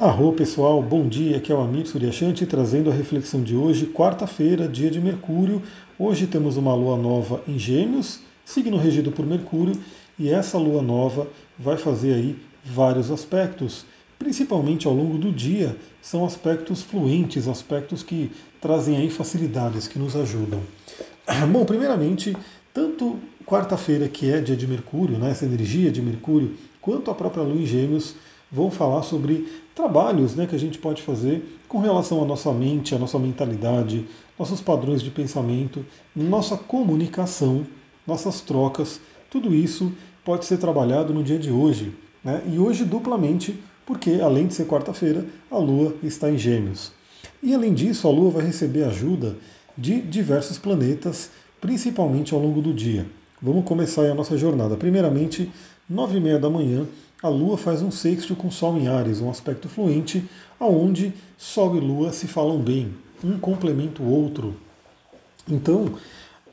Arro pessoal, bom dia, aqui é o Amir Suryashanti trazendo a reflexão de hoje, quarta-feira, dia de Mercúrio. Hoje temos uma lua nova em Gêmeos, signo regido por Mercúrio, e essa lua nova vai fazer aí vários aspectos, principalmente ao longo do dia, são aspectos fluentes, aspectos que trazem aí facilidades, que nos ajudam. Bom, primeiramente, tanto quarta-feira, que é dia de Mercúrio, né, essa energia de Mercúrio, quanto a própria lua em Gêmeos, vão falar sobre trabalhos né, que a gente pode fazer com relação à nossa mente, à nossa mentalidade, nossos padrões de pensamento, nossa comunicação, nossas trocas, tudo isso pode ser trabalhado no dia de hoje. Né? E hoje duplamente, porque além de ser quarta-feira, a Lua está em Gêmeos. E além disso, a Lua vai receber ajuda de diversos planetas, principalmente ao longo do dia. Vamos começar a nossa jornada. Primeiramente, nove e meia da manhã, a Lua faz um sexto com Sol em Ares, um aspecto fluente, aonde Sol e Lua se falam bem, um complementa o outro. Então,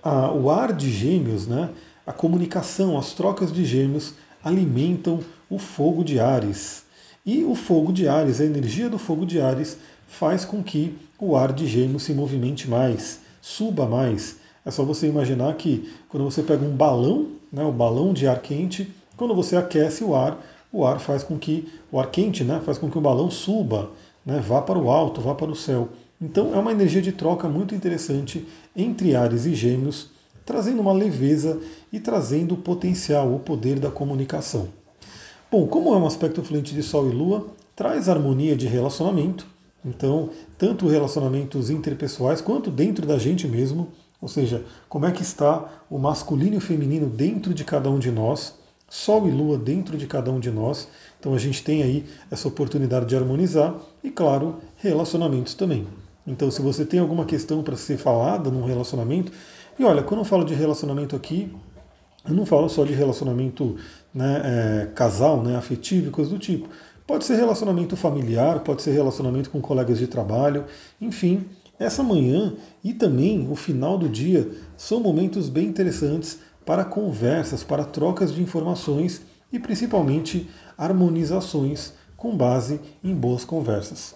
a, o ar de Gêmeos, né, a comunicação, as trocas de Gêmeos alimentam o fogo de Ares. E o fogo de Ares, a energia do fogo de Ares, faz com que o ar de Gêmeos se movimente mais, suba mais. É só você imaginar que quando você pega um balão, né, o balão de ar quente, quando você aquece o ar, o ar faz com que, o ar quente, né, faz com que o balão suba, né, vá para o alto, vá para o céu. Então é uma energia de troca muito interessante entre Ares e Gêmeos, trazendo uma leveza e trazendo o potencial, o poder da comunicação. Bom, como é um aspecto fluente de Sol e Lua, traz harmonia de relacionamento, então, tanto relacionamentos interpessoais quanto dentro da gente mesmo, ou seja, como é que está o masculino e o feminino dentro de cada um de nós. Sol e Lua dentro de cada um de nós. Então a gente tem aí essa oportunidade de harmonizar e, claro, relacionamentos também. Então, se você tem alguma questão para ser falada num relacionamento, e olha, quando eu falo de relacionamento aqui, eu não falo só de relacionamento né, é, casal, né, afetivo e coisa do tipo. Pode ser relacionamento familiar, pode ser relacionamento com colegas de trabalho, enfim. Essa manhã e também o final do dia são momentos bem interessantes para conversas, para trocas de informações e principalmente harmonizações com base em boas conversas.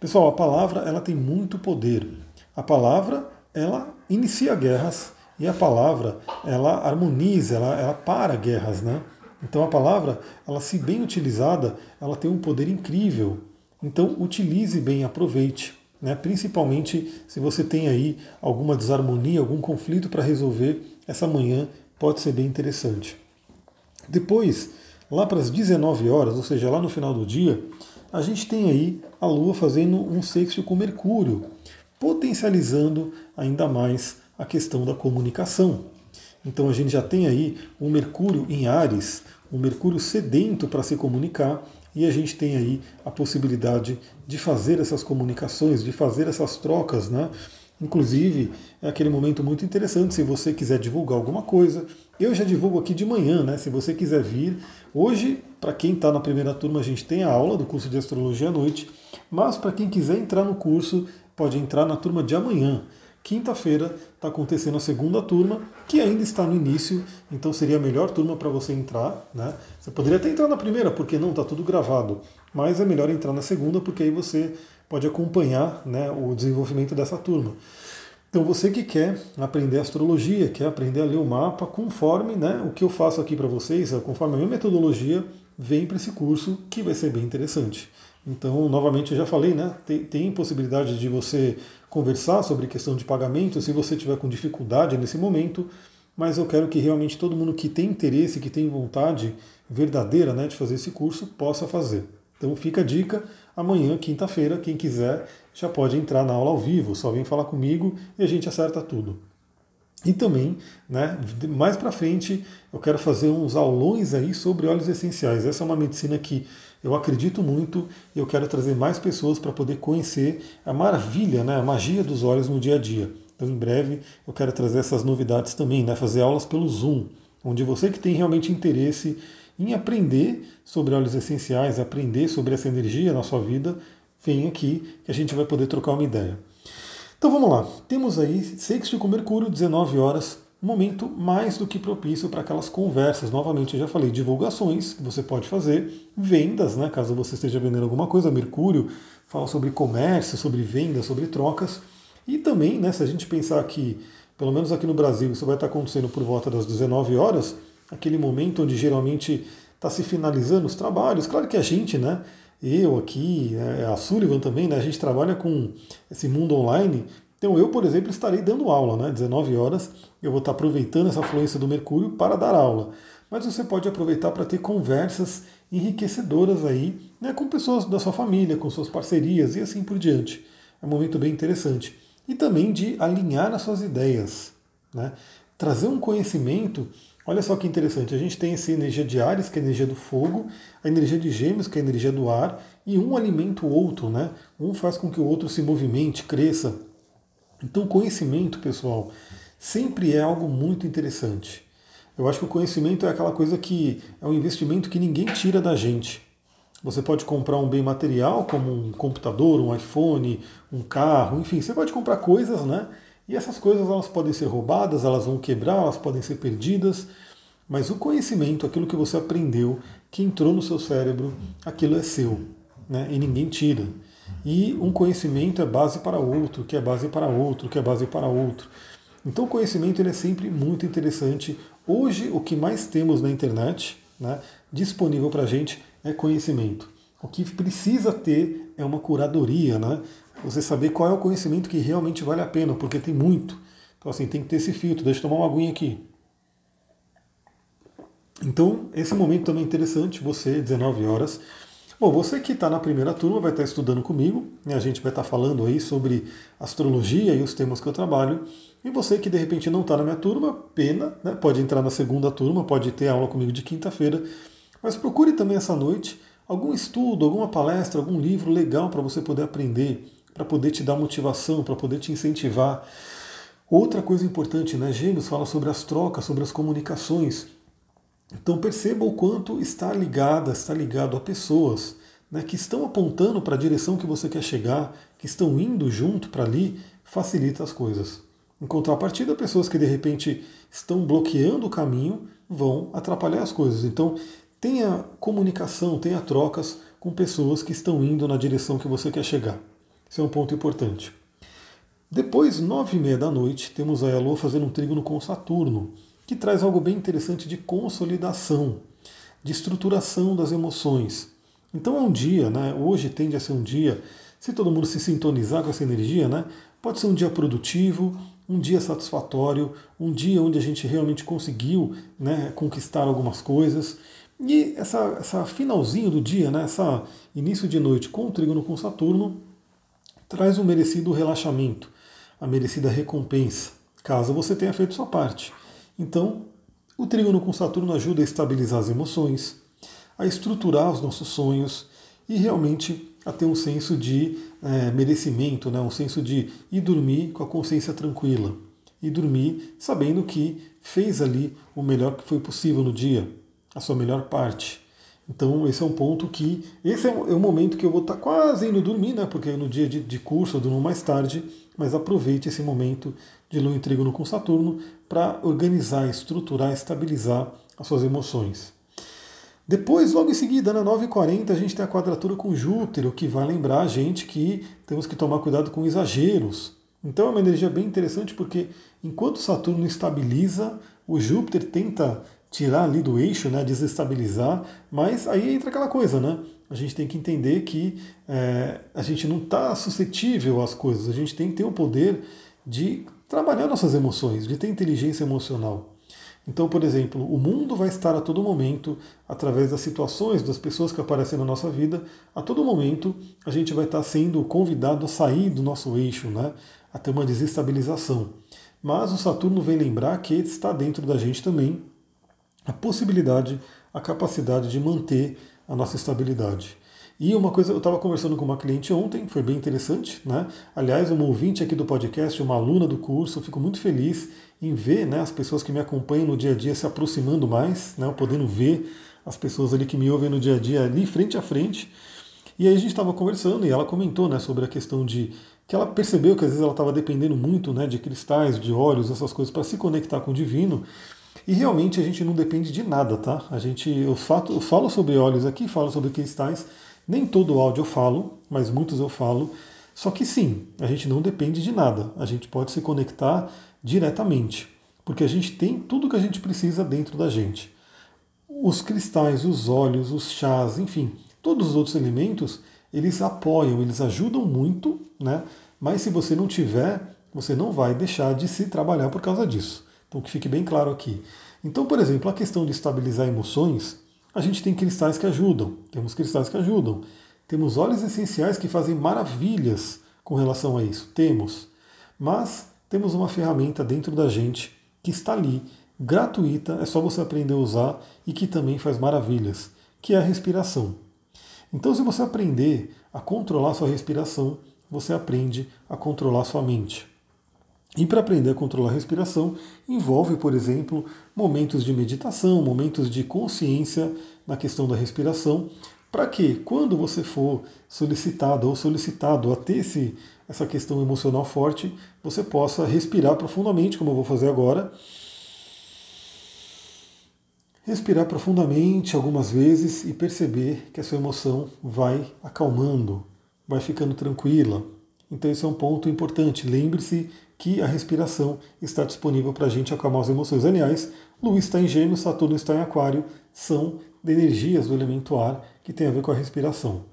Pessoal, a palavra ela tem muito poder. A palavra ela inicia guerras e a palavra ela harmoniza, ela, ela para guerras, né? Então a palavra, ela se bem utilizada, ela tem um poder incrível. Então utilize bem, aproveite. Né? Principalmente se você tem aí alguma desarmonia, algum conflito para resolver, essa manhã pode ser bem interessante. Depois, lá para as 19 horas, ou seja, lá no final do dia, a gente tem aí a Lua fazendo um sexto com Mercúrio, potencializando ainda mais a questão da comunicação. Então a gente já tem aí o Mercúrio em Ares, o Mercúrio sedento para se comunicar, e a gente tem aí a possibilidade de fazer essas comunicações, de fazer essas trocas, né? Inclusive, é aquele momento muito interessante se você quiser divulgar alguma coisa. Eu já divulgo aqui de manhã, né? Se você quiser vir. Hoje, para quem está na primeira turma, a gente tem a aula do curso de astrologia à noite. Mas para quem quiser entrar no curso, pode entrar na turma de amanhã. Quinta-feira está acontecendo a segunda turma, que ainda está no início, então seria a melhor turma para você entrar. Né? Você poderia até entrar na primeira, porque não está tudo gravado, mas é melhor entrar na segunda, porque aí você pode acompanhar né, o desenvolvimento dessa turma. Então você que quer aprender astrologia, quer aprender a ler o mapa, conforme né, o que eu faço aqui para vocês, conforme a minha metodologia, vem para esse curso que vai ser bem interessante. Então, novamente, eu já falei, né? Tem, tem possibilidade de você conversar sobre questão de pagamento se você tiver com dificuldade nesse momento, mas eu quero que realmente todo mundo que tem interesse, que tem vontade verdadeira né, de fazer esse curso, possa fazer. Então fica a dica, amanhã, quinta-feira, quem quiser já pode entrar na aula ao vivo, só vem falar comigo e a gente acerta tudo. E também, né, mais para frente, eu quero fazer uns aulões aí sobre óleos essenciais. Essa é uma medicina que eu acredito muito e eu quero trazer mais pessoas para poder conhecer a maravilha, né, a magia dos óleos no dia a dia. Então, em breve, eu quero trazer essas novidades também, né, fazer aulas pelo Zoom, onde você que tem realmente interesse em aprender sobre óleos essenciais, aprender sobre essa energia na sua vida, vem aqui que a gente vai poder trocar uma ideia. Então vamos lá, temos aí sexto com Mercúrio, 19 horas, momento mais do que propício para aquelas conversas. Novamente, eu já falei, divulgações que você pode fazer, vendas, né, caso você esteja vendendo alguma coisa. Mercúrio fala sobre comércio, sobre vendas, sobre trocas. E também, né, se a gente pensar que, pelo menos aqui no Brasil, isso vai estar acontecendo por volta das 19 horas, aquele momento onde geralmente está se finalizando os trabalhos. Claro que a gente, né, eu aqui, é, a Sullivan também, né, a gente trabalha com esse mundo online então eu, por exemplo, estarei dando aula, né? 19 horas, eu vou estar aproveitando essa fluência do Mercúrio para dar aula. Mas você pode aproveitar para ter conversas enriquecedoras aí, né, com pessoas da sua família, com suas parcerias e assim por diante. É um momento bem interessante. E também de alinhar as suas ideias, né? Trazer um conhecimento. Olha só que interessante, a gente tem essa energia de Ares, que é a energia do fogo, a energia de Gêmeos, que é a energia do ar, e um alimenta o outro, né? Um faz com que o outro se movimente, cresça, então, conhecimento, pessoal, sempre é algo muito interessante. Eu acho que o conhecimento é aquela coisa que é um investimento que ninguém tira da gente. Você pode comprar um bem material, como um computador, um iPhone, um carro, enfim, você pode comprar coisas, né? E essas coisas elas podem ser roubadas, elas vão quebrar, elas podem ser perdidas, mas o conhecimento, aquilo que você aprendeu, que entrou no seu cérebro, aquilo é seu, né? E ninguém tira. E um conhecimento é base para outro, que é base para outro, que é base para outro. Então o conhecimento ele é sempre muito interessante. Hoje o que mais temos na internet né, disponível para a gente é conhecimento. O que precisa ter é uma curadoria, né? Você saber qual é o conhecimento que realmente vale a pena, porque tem muito. Então assim, tem que ter esse filtro. Deixa eu tomar uma aguinha aqui. Então, esse momento também é interessante, você, 19 horas, Bom, você que está na primeira turma vai estar tá estudando comigo, né? a gente vai estar tá falando aí sobre astrologia e os temas que eu trabalho. E você que de repente não está na minha turma, pena, né? pode entrar na segunda turma, pode ter aula comigo de quinta-feira. Mas procure também essa noite algum estudo, alguma palestra, algum livro legal para você poder aprender, para poder te dar motivação, para poder te incentivar. Outra coisa importante, né? Gêmeos fala sobre as trocas, sobre as comunicações. Então perceba o quanto está ligada, está ligado a pessoas né, que estão apontando para a direção que você quer chegar, que estão indo junto para ali, facilita as coisas. Em contrapartida, pessoas que de repente estão bloqueando o caminho vão atrapalhar as coisas. Então tenha comunicação, tenha trocas com pessoas que estão indo na direção que você quer chegar. Esse é um ponto importante. Depois, nove e meia da noite, temos a Lua fazendo um trígono com Saturno que traz algo bem interessante de consolidação, de estruturação das emoções. Então é um dia, né? Hoje tende a ser um dia, se todo mundo se sintonizar com essa energia, né? Pode ser um dia produtivo, um dia satisfatório, um dia onde a gente realmente conseguiu né, conquistar algumas coisas. E essa, essa finalzinho do dia, né, essa início de noite com o trígono com Saturno, traz um merecido relaxamento, a merecida recompensa, caso você tenha feito sua parte. Então, o trígono com Saturno ajuda a estabilizar as emoções, a estruturar os nossos sonhos e realmente a ter um senso de é, merecimento, né? um senso de ir dormir com a consciência tranquila. E dormir sabendo que fez ali o melhor que foi possível no dia, a sua melhor parte. Então esse é um ponto que. Esse é o, é momento que eu vou estar quase indo dormir, né? Porque no dia de, de curso eu durmo mais tarde, mas aproveite esse momento de Lua em Trígono com Saturno para organizar, estruturar, estabilizar as suas emoções. Depois, logo em seguida, na 9h40, a gente tem a quadratura com Júpiter, o que vai lembrar a gente que temos que tomar cuidado com exageros. Então é uma energia bem interessante porque enquanto Saturno estabiliza, o Júpiter tenta tirar ali do eixo, né, desestabilizar, mas aí entra aquela coisa, né? A gente tem que entender que é, a gente não está suscetível às coisas, a gente tem que ter o poder de trabalhar nossas emoções, de ter inteligência emocional. Então, por exemplo, o mundo vai estar a todo momento, através das situações, das pessoas que aparecem na nossa vida, a todo momento a gente vai estar sendo convidado a sair do nosso eixo, né? a ter uma desestabilização. Mas o Saturno vem lembrar que está dentro da gente também a possibilidade, a capacidade de manter a nossa estabilidade. E uma coisa, eu estava conversando com uma cliente ontem, foi bem interessante, né? Aliás, uma ouvinte aqui do podcast, uma aluna do curso, eu fico muito feliz em ver né, as pessoas que me acompanham no dia a dia se aproximando mais, né, podendo ver as pessoas ali que me ouvem no dia a dia ali frente a frente. E aí a gente estava conversando e ela comentou né, sobre a questão de que ela percebeu que às vezes ela estava dependendo muito né, de cristais, de óleos, essas coisas para se conectar com o divino. E realmente a gente não depende de nada, tá? A gente, eu, fato, eu falo sobre óleos aqui, falo sobre cristais. Nem todo áudio eu falo, mas muitos eu falo. Só que sim, a gente não depende de nada. A gente pode se conectar diretamente, porque a gente tem tudo que a gente precisa dentro da gente. Os cristais, os óleos, os chás, enfim, todos os outros elementos, eles apoiam, eles ajudam muito, né? Mas se você não tiver, você não vai deixar de se trabalhar por causa disso. Então que fique bem claro aqui. Então, por exemplo, a questão de estabilizar emoções, a gente tem cristais que ajudam, temos cristais que ajudam. Temos óleos essenciais que fazem maravilhas com relação a isso. Temos. Mas temos uma ferramenta dentro da gente que está ali, gratuita, é só você aprender a usar e que também faz maravilhas, que é a respiração. Então, se você aprender a controlar sua respiração, você aprende a controlar sua mente. E para aprender a controlar a respiração, envolve, por exemplo, momentos de meditação, momentos de consciência na questão da respiração, para que, quando você for solicitado ou solicitado a ter esse, essa questão emocional forte, você possa respirar profundamente, como eu vou fazer agora. Respirar profundamente algumas vezes e perceber que a sua emoção vai acalmando, vai ficando tranquila. Então, esse é um ponto importante. Lembre-se que a respiração está disponível para a gente acalmar as emoções. Aliás, Luís está em Gêmeos, Saturno está em Aquário, são energias do elemento ar que tem a ver com a respiração.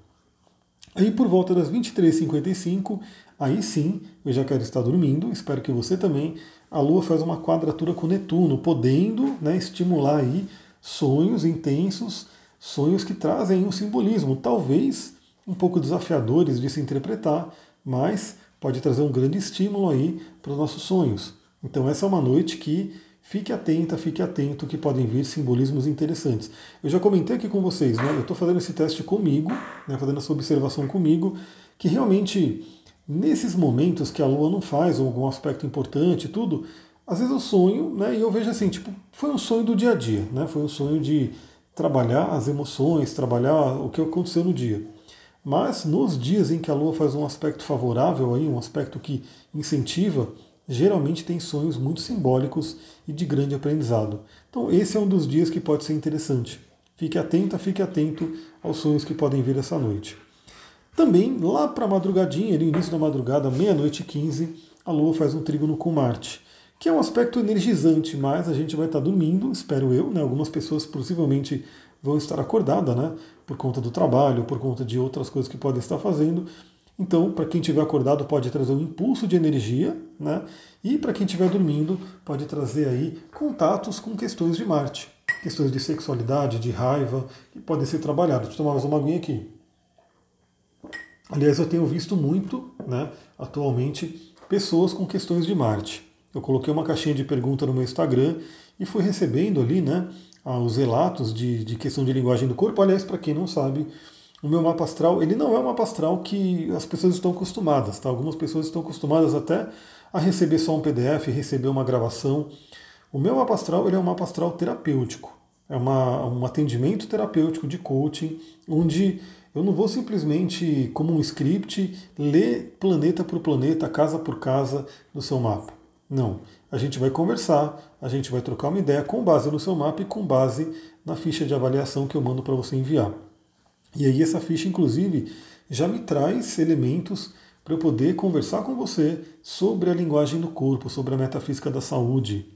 Aí por volta das 23h55, aí sim eu já quero estar dormindo, espero que você também. A Lua faz uma quadratura com Netuno, podendo né, estimular aí sonhos intensos, sonhos que trazem um simbolismo, talvez um pouco desafiadores de se interpretar, mas pode trazer um grande estímulo aí para os nossos sonhos. Então essa é uma noite que fique atenta, fique atento que podem vir simbolismos interessantes. Eu já comentei aqui com vocês, né? Eu estou fazendo esse teste comigo, né, fazendo essa observação comigo, que realmente nesses momentos que a Lua não faz algum aspecto importante, tudo, às vezes eu sonho, né? E eu vejo assim, tipo, foi um sonho do dia a dia, né? Foi um sonho de trabalhar as emoções, trabalhar o que aconteceu no dia. Mas nos dias em que a Lua faz um aspecto favorável, aí, um aspecto que incentiva, geralmente tem sonhos muito simbólicos e de grande aprendizado. Então esse é um dos dias que pode ser interessante. Fique atenta, fique atento aos sonhos que podem vir essa noite. Também, lá para a madrugadinha, no início da madrugada, meia-noite e 15, a Lua faz um trígono com Marte, que é um aspecto energizante, mas a gente vai estar dormindo, espero eu, né? Algumas pessoas possivelmente vão estar acordadas, né? Por conta do trabalho, por conta de outras coisas que podem estar fazendo. Então, para quem estiver acordado, pode trazer um impulso de energia, né? E para quem estiver dormindo, pode trazer aí contatos com questões de Marte, questões de sexualidade, de raiva, que podem ser trabalhadas. Deixa eu tomar mais uma aguinha aqui. Aliás, eu tenho visto muito, né, atualmente, pessoas com questões de Marte. Eu coloquei uma caixinha de pergunta no meu Instagram e fui recebendo ali, né, os relatos de, de questão de linguagem do corpo. Aliás, para quem não sabe, o meu mapa astral, ele não é um mapa astral que as pessoas estão acostumadas, tá? Algumas pessoas estão acostumadas até a receber só um PDF, receber uma gravação. O meu mapa astral, ele é um mapa astral terapêutico. É uma, um atendimento terapêutico de coaching, onde eu não vou simplesmente, como um script, ler planeta por planeta, casa por casa do seu mapa. Não. A gente vai conversar, a gente vai trocar uma ideia com base no seu mapa e com base na ficha de avaliação que eu mando para você enviar. E aí essa ficha, inclusive, já me traz elementos para eu poder conversar com você sobre a linguagem do corpo, sobre a metafísica da saúde.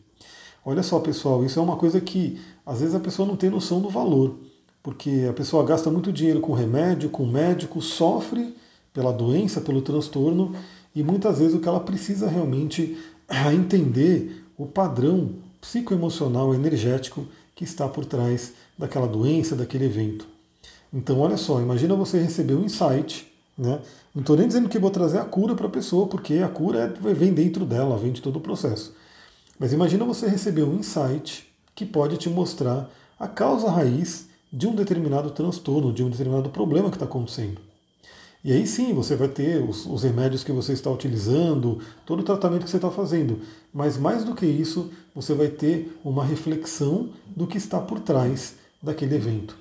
Olha só, pessoal, isso é uma coisa que às vezes a pessoa não tem noção do valor, porque a pessoa gasta muito dinheiro com remédio, com médico, sofre pela doença, pelo transtorno, e muitas vezes o que ela precisa realmente é entender o padrão psicoemocional, energético que está por trás daquela doença, daquele evento. Então, olha só, imagina você receber um insight, né? Não estou nem dizendo que vou trazer a cura para a pessoa, porque a cura é, vem dentro dela, vem de todo o processo. Mas imagina você receber um insight que pode te mostrar a causa raiz de um determinado transtorno, de um determinado problema que está acontecendo. E aí sim, você vai ter os, os, remédios que você está utilizando, todo o tratamento que você está fazendo. Mas mais do que isso, você vai ter uma reflexão do que está por trás daquele evento.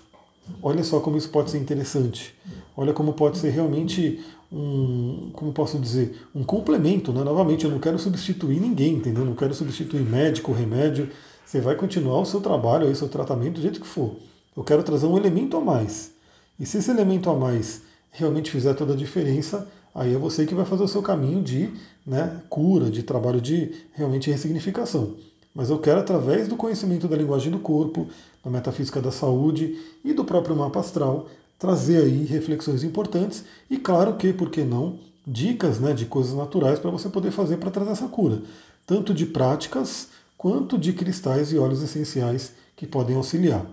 Olha só como isso pode ser interessante. Olha como pode ser realmente um, como posso dizer, um complemento, né? Novamente, eu não quero substituir ninguém, entendeu? Não quero substituir médico, remédio. Você vai continuar o seu trabalho, o seu tratamento do jeito que for. Eu quero trazer um elemento a mais. E se esse elemento a mais realmente fizer toda a diferença, aí é você que vai fazer o seu caminho de né, cura, de trabalho de realmente ressignificação. Mas eu quero, através do conhecimento da linguagem do corpo, da metafísica da saúde e do próprio mapa astral, trazer aí reflexões importantes e, claro que, por que não, dicas né, de coisas naturais para você poder fazer para trazer essa cura, tanto de práticas quanto de cristais e óleos essenciais que podem auxiliar.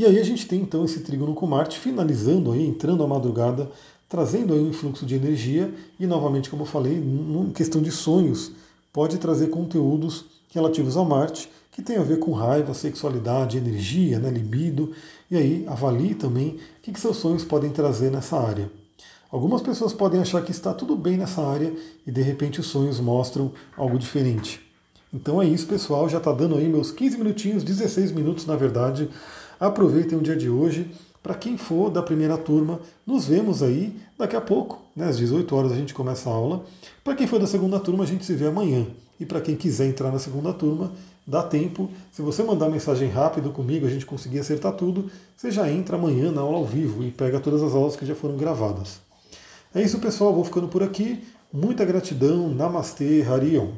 E aí a gente tem então esse trígono com Marte finalizando aí, entrando a madrugada, trazendo aí um influxo de energia e novamente, como eu falei, em questão de sonhos, pode trazer conteúdos relativos a Marte que tem a ver com raiva, sexualidade, energia, né, libido. E aí avalie também o que, que seus sonhos podem trazer nessa área. Algumas pessoas podem achar que está tudo bem nessa área e de repente os sonhos mostram algo diferente. Então é isso, pessoal. Já está dando aí meus 15 minutinhos, 16 minutos na verdade. Aproveitem o dia de hoje. Para quem for da primeira turma, nos vemos aí daqui a pouco, né, às 18 horas a gente começa a aula. Para quem for da segunda turma, a gente se vê amanhã. E para quem quiser entrar na segunda turma, dá tempo. Se você mandar mensagem rápido comigo, a gente conseguir acertar tudo, você já entra amanhã na aula ao vivo e pega todas as aulas que já foram gravadas. É isso, pessoal. Vou ficando por aqui. Muita gratidão. Namastê, Harion.